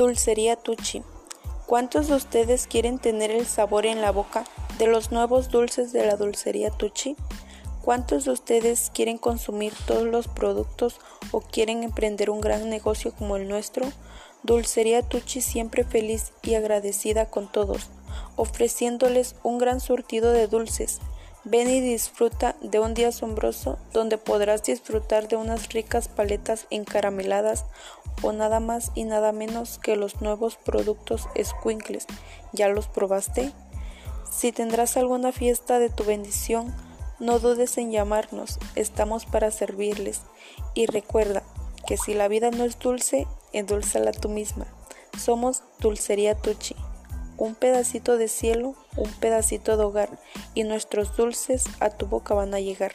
Dulcería Tucci. ¿Cuántos de ustedes quieren tener el sabor en la boca de los nuevos dulces de la Dulcería Tucci? ¿Cuántos de ustedes quieren consumir todos los productos o quieren emprender un gran negocio como el nuestro? Dulcería Tucci siempre feliz y agradecida con todos, ofreciéndoles un gran surtido de dulces. Ven y disfruta de un día asombroso donde podrás disfrutar de unas ricas paletas encarameladas o nada más y nada menos que los nuevos productos Squinkles. ¿Ya los probaste? Si tendrás alguna fiesta de tu bendición, no dudes en llamarnos, estamos para servirles. Y recuerda que si la vida no es dulce, endulzala tú misma. Somos Dulcería Tucci, un pedacito de cielo, un pedacito de hogar, y nuestros dulces a tu boca van a llegar.